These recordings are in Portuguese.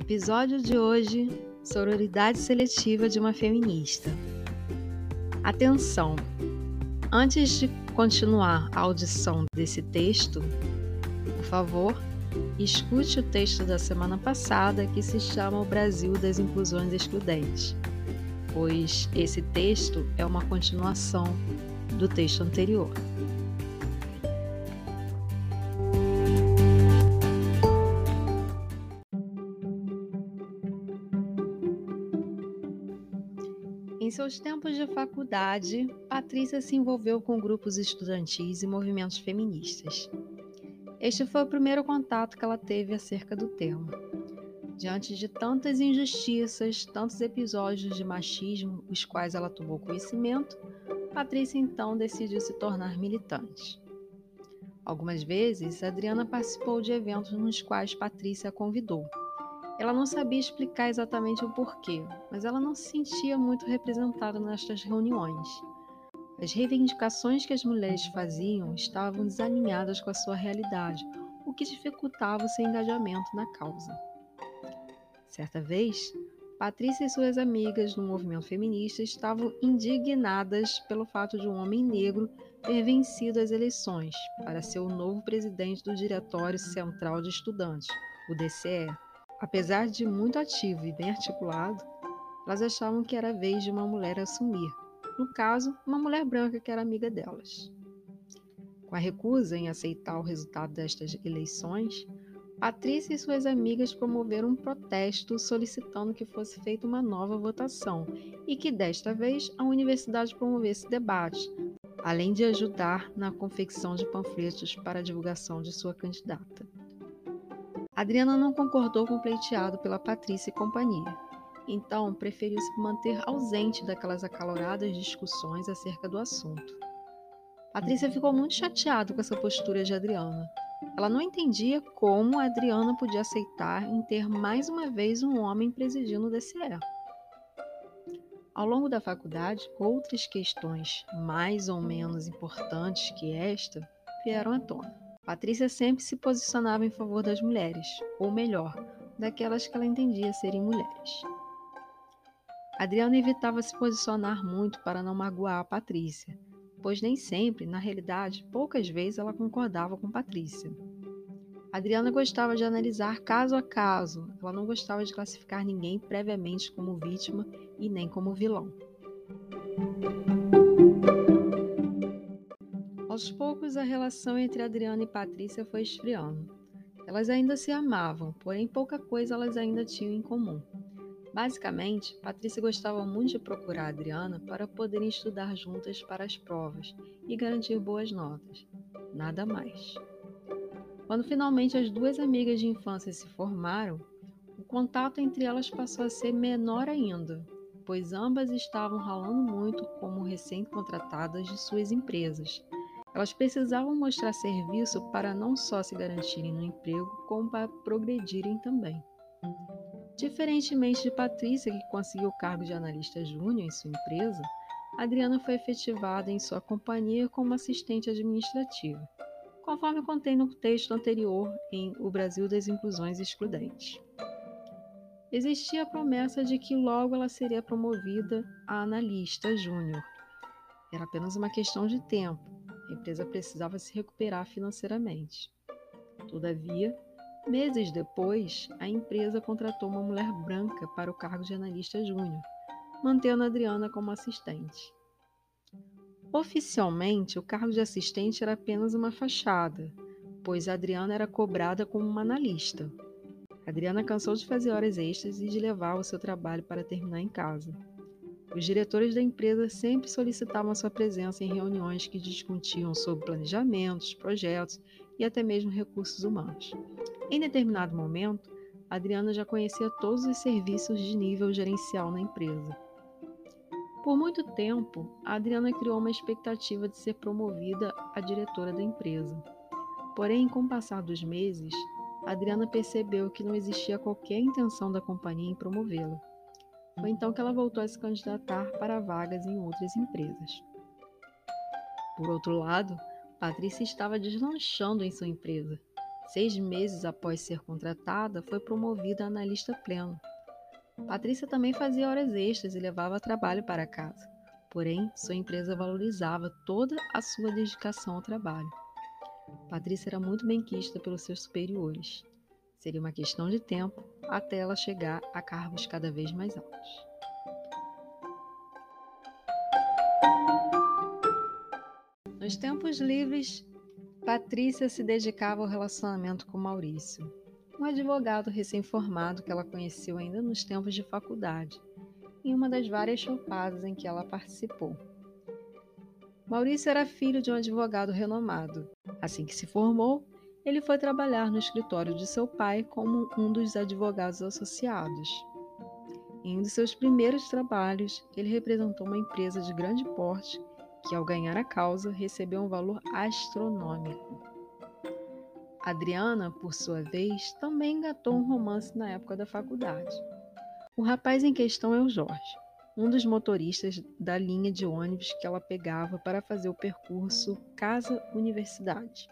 Episódio de hoje: Sororidade seletiva de uma feminista. Atenção! Antes de continuar a audição desse texto, por favor, escute o texto da semana passada que se chama O Brasil das Inclusões Excludentes, pois esse texto é uma continuação do texto anterior. Em seus tempos de faculdade, Patrícia se envolveu com grupos estudantis e movimentos feministas. Este foi o primeiro contato que ela teve acerca do tema. Diante de tantas injustiças, tantos episódios de machismo, os quais ela tomou conhecimento, Patrícia então decidiu se tornar militante. Algumas vezes, Adriana participou de eventos nos quais Patrícia a convidou. Ela não sabia explicar exatamente o porquê, mas ela não se sentia muito representada nestas reuniões. As reivindicações que as mulheres faziam estavam desalinhadas com a sua realidade, o que dificultava o seu engajamento na causa. Certa vez, Patrícia e suas amigas no movimento feminista estavam indignadas pelo fato de um homem negro ter vencido as eleições para ser o novo presidente do Diretório Central de Estudantes, o DCE. Apesar de muito ativo e bem articulado, elas achavam que era vez de uma mulher assumir, no caso, uma mulher branca que era amiga delas. Com a recusa em aceitar o resultado destas eleições, Patrícia e suas amigas promoveram um protesto solicitando que fosse feita uma nova votação e que desta vez a universidade promovesse debate, além de ajudar na confecção de panfletos para a divulgação de sua candidata. Adriana não concordou com o pleiteado pela Patrícia e companhia, então preferiu se manter ausente daquelas acaloradas discussões acerca do assunto. Patrícia ficou muito chateada com essa postura de Adriana. Ela não entendia como a Adriana podia aceitar em ter mais uma vez um homem presidindo o DCE. Ao longo da faculdade, outras questões mais ou menos importantes que esta vieram à tona. Patrícia sempre se posicionava em favor das mulheres, ou melhor, daquelas que ela entendia serem mulheres. Adriana evitava se posicionar muito para não magoar a Patrícia, pois nem sempre, na realidade, poucas vezes ela concordava com Patrícia. Adriana gostava de analisar caso a caso, ela não gostava de classificar ninguém previamente como vítima e nem como vilão. Aos poucos, a relação entre Adriana e Patrícia foi esfriando. Elas ainda se amavam, porém pouca coisa elas ainda tinham em comum. Basicamente, Patrícia gostava muito de procurar Adriana para poderem estudar juntas para as provas e garantir boas notas. Nada mais. Quando finalmente as duas amigas de infância se formaram, o contato entre elas passou a ser menor ainda, pois ambas estavam ralando muito como recém-contratadas de suas empresas elas precisavam mostrar serviço para não só se garantirem no emprego, como para progredirem também. Diferentemente de Patrícia, que conseguiu o cargo de analista júnior em sua empresa, Adriana foi efetivada em sua companhia como assistente administrativa, conforme contei no texto anterior em O Brasil das Inclusões Excludentes. Existia a promessa de que logo ela seria promovida a analista júnior. Era apenas uma questão de tempo, a empresa precisava se recuperar financeiramente. Todavia, meses depois, a empresa contratou uma mulher branca para o cargo de analista júnior, mantendo Adriana como assistente. Oficialmente, o cargo de assistente era apenas uma fachada, pois Adriana era cobrada como uma analista. Adriana cansou de fazer horas extras e de levar o seu trabalho para terminar em casa. Os diretores da empresa sempre solicitavam sua presença em reuniões que discutiam sobre planejamentos, projetos e até mesmo recursos humanos. Em determinado momento, Adriana já conhecia todos os serviços de nível gerencial na empresa. Por muito tempo, a Adriana criou uma expectativa de ser promovida a diretora da empresa. Porém, com o passar dos meses, Adriana percebeu que não existia qualquer intenção da companhia em promovê-la. Foi então que ela voltou a se candidatar para vagas em outras empresas. Por outro lado, Patrícia estava deslanchando em sua empresa. Seis meses após ser contratada, foi promovida a analista pleno. Patrícia também fazia horas extras e levava trabalho para casa. Porém, sua empresa valorizava toda a sua dedicação ao trabalho. Patrícia era muito benquista pelos seus superiores. Seria uma questão de tempo até ela chegar a cargos cada vez mais altos. Nos tempos livres, Patrícia se dedicava ao relacionamento com Maurício, um advogado recém-formado que ela conheceu ainda nos tempos de faculdade, em uma das várias chopadas em que ela participou. Maurício era filho de um advogado renomado. Assim que se formou, ele foi trabalhar no escritório de seu pai como um dos advogados associados. Em um de seus primeiros trabalhos, ele representou uma empresa de grande porte que, ao ganhar a causa, recebeu um valor astronômico. Adriana, por sua vez, também engatou um romance na época da faculdade. O rapaz em questão é o Jorge, um dos motoristas da linha de ônibus que ela pegava para fazer o percurso casa-universidade.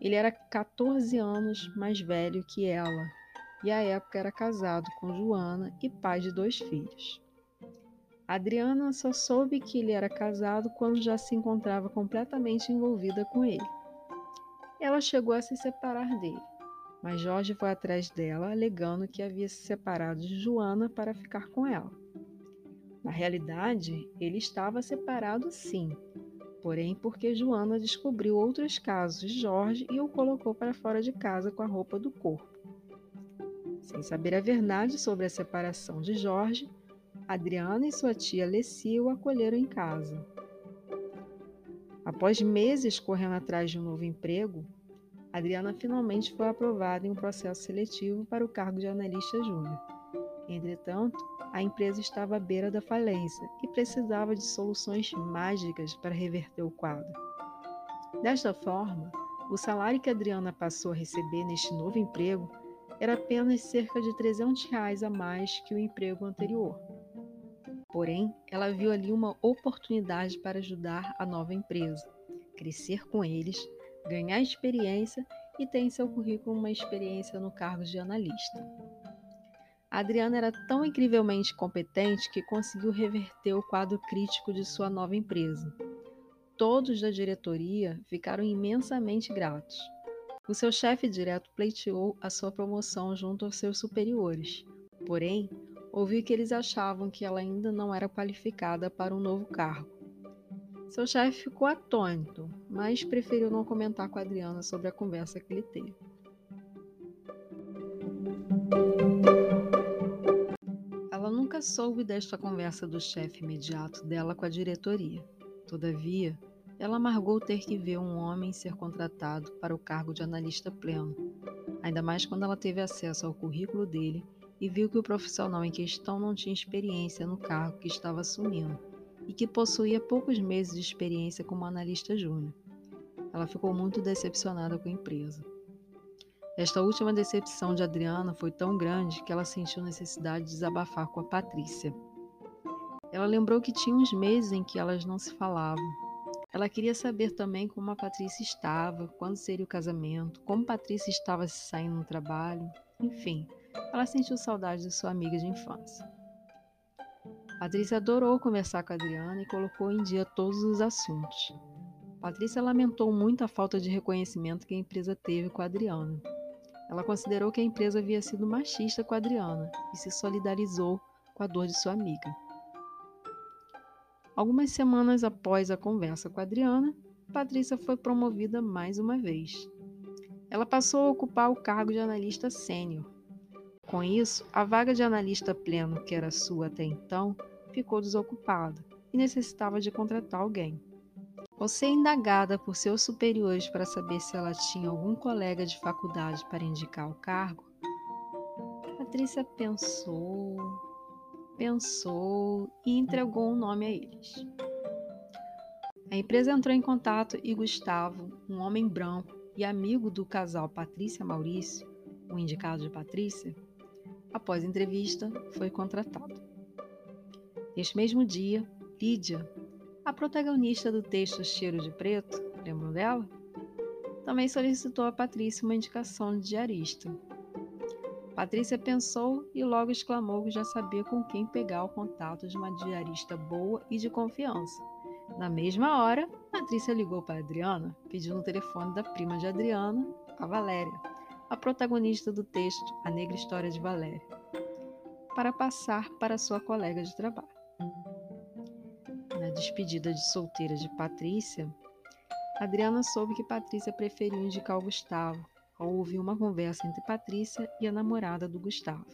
Ele era 14 anos mais velho que ela e à época era casado com Joana e pai de dois filhos. Adriana só soube que ele era casado quando já se encontrava completamente envolvida com ele. Ela chegou a se separar dele, mas Jorge foi atrás dela, alegando que havia se separado de Joana para ficar com ela. Na realidade, ele estava separado sim, porém porque Joana descobriu outros casos de Jorge e o colocou para fora de casa com a roupa do corpo. Sem saber a verdade sobre a separação de Jorge, Adriana e sua tia Lessie o acolheram em casa. Após meses correndo atrás de um novo emprego, Adriana finalmente foi aprovada em um processo seletivo para o cargo de analista júnior. Entretanto, a empresa estava à beira da falência e precisava de soluções mágicas para reverter o quadro. Desta forma, o salário que Adriana passou a receber neste novo emprego era apenas cerca de 300 reais a mais que o emprego anterior. Porém, ela viu ali uma oportunidade para ajudar a nova empresa, crescer com eles, ganhar experiência e ter em seu currículo uma experiência no cargo de analista. Adriana era tão incrivelmente competente que conseguiu reverter o quadro crítico de sua nova empresa. Todos da diretoria ficaram imensamente gratos. O seu chefe direto pleiteou a sua promoção junto aos seus superiores. Porém, ouvi que eles achavam que ela ainda não era qualificada para um novo cargo. Seu chefe ficou atônito, mas preferiu não comentar com Adriana sobre a conversa que ele teve. Nunca soube desta conversa do chefe imediato dela com a diretoria. Todavia, ela amargou ter que ver um homem ser contratado para o cargo de analista pleno, ainda mais quando ela teve acesso ao currículo dele e viu que o profissional em questão não tinha experiência no cargo que estava assumindo e que possuía poucos meses de experiência como analista júnior. Ela ficou muito decepcionada com a empresa. Esta última decepção de Adriana foi tão grande que ela sentiu necessidade de desabafar com a Patrícia. Ela lembrou que tinha uns meses em que elas não se falavam. Ela queria saber também como a Patrícia estava, quando seria o casamento, como Patrícia estava se saindo no trabalho, enfim, ela sentiu saudade de sua amiga de infância. Patrícia adorou conversar com a Adriana e colocou em dia todos os assuntos. Patrícia lamentou muito a falta de reconhecimento que a empresa teve com a Adriana. Ela considerou que a empresa havia sido machista com Adriana e se solidarizou com a dor de sua amiga. Algumas semanas após a conversa com a Adriana, Patrícia foi promovida mais uma vez. Ela passou a ocupar o cargo de analista sênior. Com isso, a vaga de analista pleno, que era sua até então, ficou desocupada e necessitava de contratar alguém. Ao ser indagada por seus superiores para saber se ela tinha algum colega de faculdade para indicar o cargo, Patrícia pensou, pensou e entregou um nome a eles. A empresa entrou em contato e Gustavo, um homem branco e amigo do casal Patrícia Maurício, o indicado de Patrícia, após entrevista, foi contratado. Neste mesmo dia, Lídia a protagonista do texto Cheiro de Preto, lembram dela? também solicitou a Patrícia uma indicação de diarista. Patrícia pensou e logo exclamou que já sabia com quem pegar o contato de uma diarista boa e de confiança. Na mesma hora, Patrícia ligou para Adriana, pedindo o telefone da prima de Adriana, a Valéria, a protagonista do texto A Negra História de Valéria, para passar para sua colega de trabalho. Despedida de solteira de Patrícia, Adriana soube que Patrícia preferiu indicar o Gustavo, ao ouvir uma conversa entre Patrícia e a namorada do Gustavo,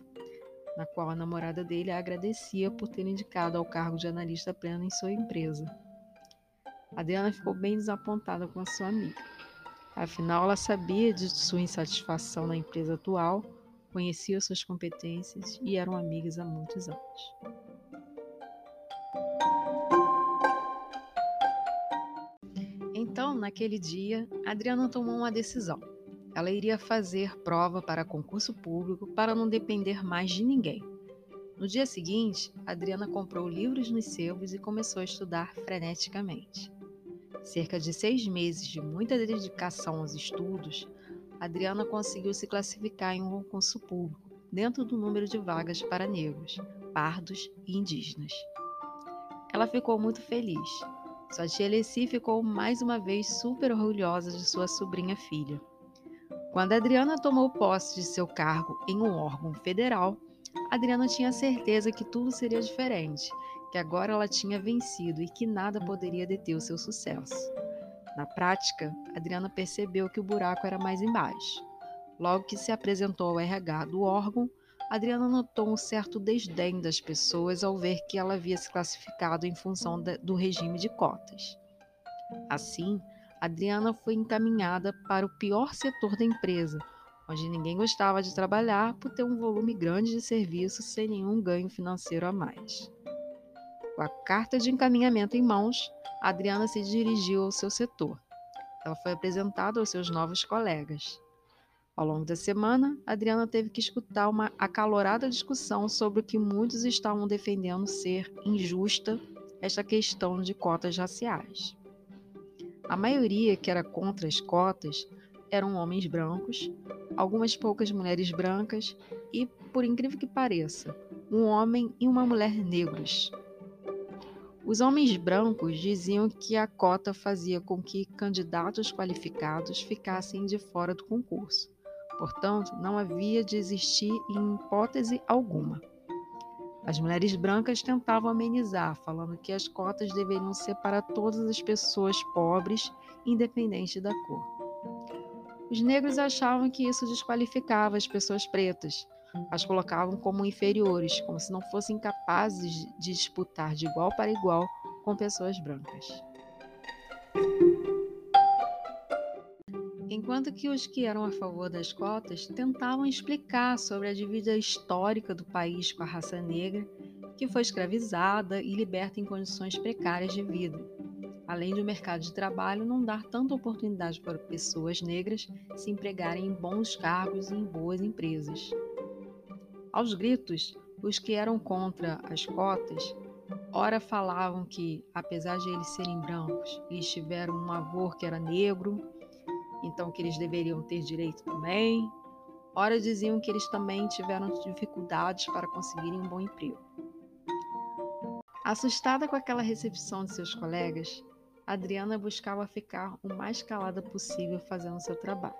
na qual a namorada dele a agradecia por ter indicado ao cargo de analista pleno em sua empresa. Adriana ficou bem desapontada com a sua amiga. Afinal, ela sabia de sua insatisfação na empresa atual, conhecia suas competências e eram amigas há muitos anos. Então, naquele dia, Adriana tomou uma decisão. Ela iria fazer prova para concurso público para não depender mais de ninguém. No dia seguinte, Adriana comprou livros nos sebos e começou a estudar freneticamente. Cerca de seis meses de muita dedicação aos estudos, Adriana conseguiu se classificar em um concurso público dentro do número de vagas para negros, pardos e indígenas. Ela ficou muito feliz. Sua tia Leci ficou mais uma vez super orgulhosa de sua sobrinha filha. Quando Adriana tomou posse de seu cargo em um órgão federal, Adriana tinha certeza que tudo seria diferente que agora ela tinha vencido e que nada poderia deter o seu sucesso. Na prática, Adriana percebeu que o buraco era mais embaixo. Logo que se apresentou ao RH do órgão, Adriana notou um certo desdém das pessoas ao ver que ela havia se classificado em função do regime de cotas. Assim, Adriana foi encaminhada para o pior setor da empresa, onde ninguém gostava de trabalhar por ter um volume grande de serviços sem nenhum ganho financeiro a mais. Com a carta de encaminhamento em mãos, Adriana se dirigiu ao seu setor. Ela foi apresentada aos seus novos colegas. Ao longo da semana, Adriana teve que escutar uma acalorada discussão sobre o que muitos estavam defendendo ser injusta esta questão de cotas raciais. A maioria que era contra as cotas eram homens brancos, algumas poucas mulheres brancas e, por incrível que pareça, um homem e uma mulher negros. Os homens brancos diziam que a cota fazia com que candidatos qualificados ficassem de fora do concurso. Portanto, não havia de existir em hipótese alguma. As mulheres brancas tentavam amenizar, falando que as cotas deveriam ser para todas as pessoas pobres, independente da cor. Os negros achavam que isso desqualificava as pessoas pretas, as colocavam como inferiores, como se não fossem capazes de disputar de igual para igual com pessoas brancas. Enquanto que os que eram a favor das cotas tentavam explicar sobre a dívida histórica do país com a raça negra, que foi escravizada e liberta em condições precárias de vida, além de o mercado de trabalho não dar tanta oportunidade para pessoas negras se empregarem em bons cargos e em boas empresas. Aos gritos, os que eram contra as cotas, ora falavam que, apesar de eles serem brancos, eles tiveram um avô que era negro, então que eles deveriam ter direito também. Ora diziam que eles também tiveram dificuldades para conseguirem um bom emprego. Assustada com aquela recepção de seus colegas, Adriana buscava ficar o mais calada possível fazendo seu trabalho.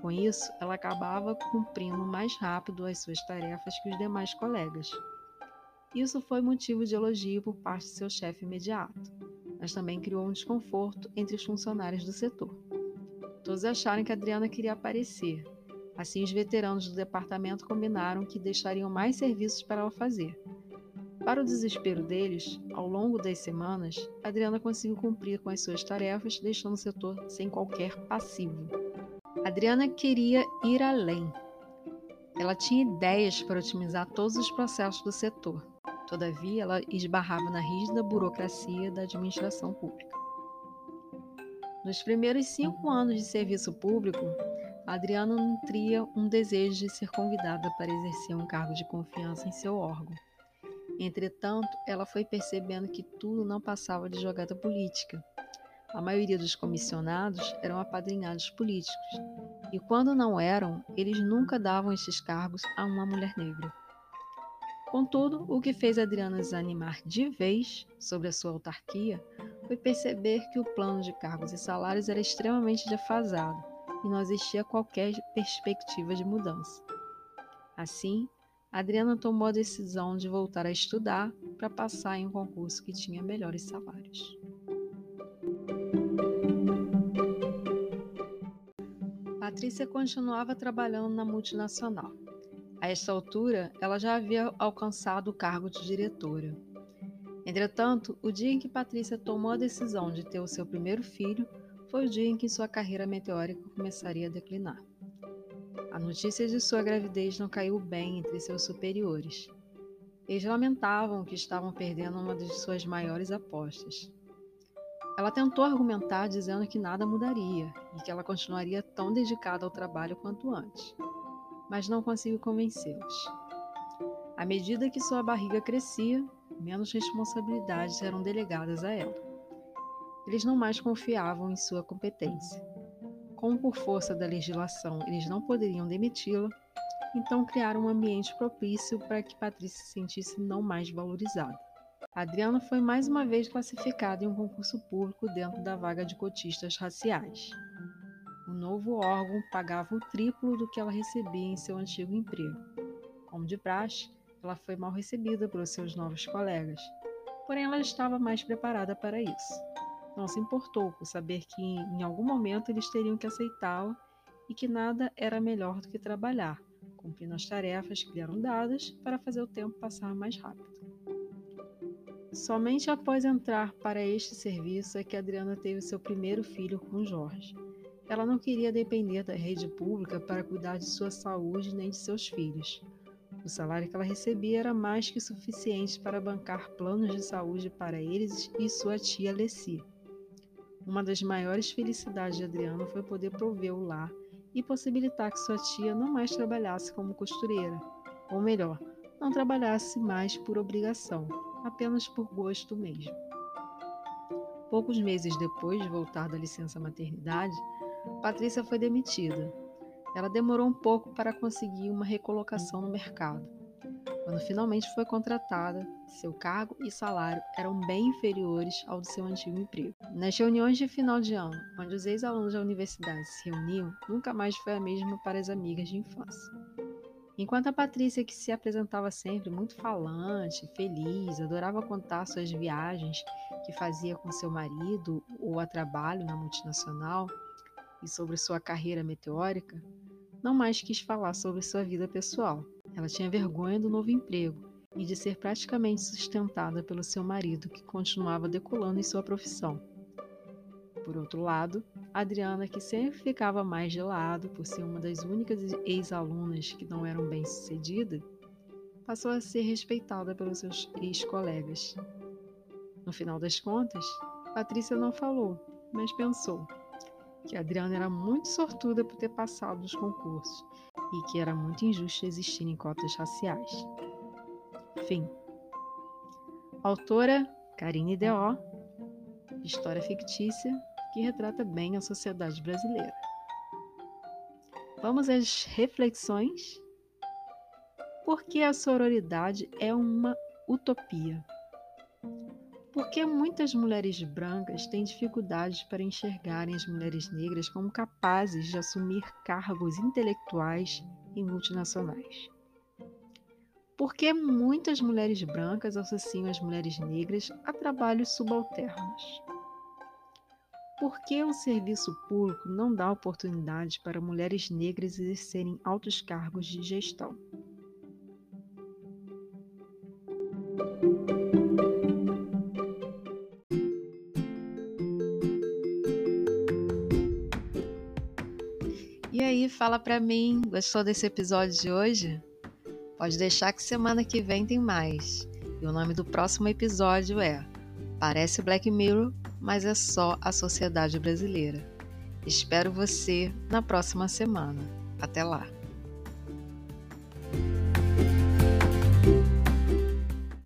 Com isso, ela acabava cumprindo mais rápido as suas tarefas que os demais colegas. Isso foi motivo de elogio por parte de seu chefe imediato, mas também criou um desconforto entre os funcionários do setor. Todos acharam que Adriana queria aparecer. Assim, os veteranos do departamento combinaram que deixariam mais serviços para ela fazer. Para o desespero deles, ao longo das semanas, Adriana conseguiu cumprir com as suas tarefas, deixando o setor sem qualquer passivo. Adriana queria ir além. Ela tinha ideias para otimizar todos os processos do setor. Todavia, ela esbarrava na rígida burocracia da administração pública. Nos primeiros cinco anos de serviço público, Adriana nutria um desejo de ser convidada para exercer um cargo de confiança em seu órgão. Entretanto, ela foi percebendo que tudo não passava de jogada política a maioria dos comissionados eram apadrinhados políticos, e quando não eram, eles nunca davam esses cargos a uma mulher negra. Contudo, o que fez Adriana desanimar de vez sobre a sua autarquia foi perceber que o plano de cargos e salários era extremamente defasado e não existia qualquer perspectiva de mudança. Assim, Adriana tomou a decisão de voltar a estudar para passar em um concurso que tinha melhores salários. Patrícia continuava trabalhando na multinacional. A esta altura, ela já havia alcançado o cargo de diretora. Entretanto, o dia em que Patrícia tomou a decisão de ter o seu primeiro filho foi o dia em que sua carreira meteórica começaria a declinar. A notícia de sua gravidez não caiu bem entre seus superiores. Eles lamentavam que estavam perdendo uma de suas maiores apostas. Ela tentou argumentar dizendo que nada mudaria e que ela continuaria tão dedicada ao trabalho quanto antes, mas não conseguiu convencê-los. À medida que sua barriga crescia, menos responsabilidades eram delegadas a ela. Eles não mais confiavam em sua competência. Como por força da legislação eles não poderiam demiti-la, então criaram um ambiente propício para que Patrícia se sentisse não mais valorizada. Adriana foi mais uma vez classificada em um concurso público dentro da vaga de cotistas raciais. O novo órgão pagava o triplo do que ela recebia em seu antigo emprego. Como de praxe, ela foi mal recebida pelos seus novos colegas, porém ela estava mais preparada para isso. Não se importou por saber que em algum momento eles teriam que aceitá-la e que nada era melhor do que trabalhar, cumprindo as tarefas que lhe eram dadas para fazer o tempo passar mais rápido. Somente após entrar para este serviço é que Adriana teve seu primeiro filho com Jorge. Ela não queria depender da rede pública para cuidar de sua saúde nem de seus filhos. O salário que ela recebia era mais que suficiente para bancar planos de saúde para eles e sua tia Lessie. Uma das maiores felicidades de Adriana foi poder prover o lar e possibilitar que sua tia não mais trabalhasse como costureira, ou melhor, não trabalhasse mais por obrigação, apenas por gosto mesmo. Poucos meses depois de voltar da licença maternidade, Patrícia foi demitida. Ela demorou um pouco para conseguir uma recolocação no mercado. Quando finalmente foi contratada, seu cargo e salário eram bem inferiores ao do seu antigo emprego. Nas reuniões de final de ano, onde os ex-alunos da universidade se reuniam, nunca mais foi a mesma para as amigas de infância. Enquanto a Patrícia, que se apresentava sempre muito falante, feliz, adorava contar suas viagens que fazia com seu marido ou a trabalho na multinacional e sobre sua carreira meteórica, não mais quis falar sobre sua vida pessoal. Ela tinha vergonha do novo emprego e de ser praticamente sustentada pelo seu marido, que continuava decolando em sua profissão. Por outro lado, Adriana, que sempre ficava mais de lado por ser uma das únicas ex-alunas que não eram bem-sucedida, passou a ser respeitada pelos seus ex-colegas. No final das contas, Patrícia não falou, mas pensou que Adriana era muito sortuda por ter passado nos concursos e que era muito injusto existirem cotas raciais. Fim. Autora Karine D.O. História fictícia que retrata bem a sociedade brasileira. Vamos às reflexões? Por que a sororidade é uma utopia? Por que muitas mulheres brancas têm dificuldades para enxergarem as mulheres negras como capazes de assumir cargos intelectuais em multinacionais? Por que muitas mulheres brancas associam as mulheres negras a trabalhos subalternos? Por que o serviço público não dá oportunidade para mulheres negras exercerem altos cargos de gestão? Fala pra mim, gostou desse episódio de hoje? Pode deixar que semana que vem tem mais. E o nome do próximo episódio é Parece Black Mirror, mas é só a sociedade brasileira. Espero você na próxima semana. Até lá!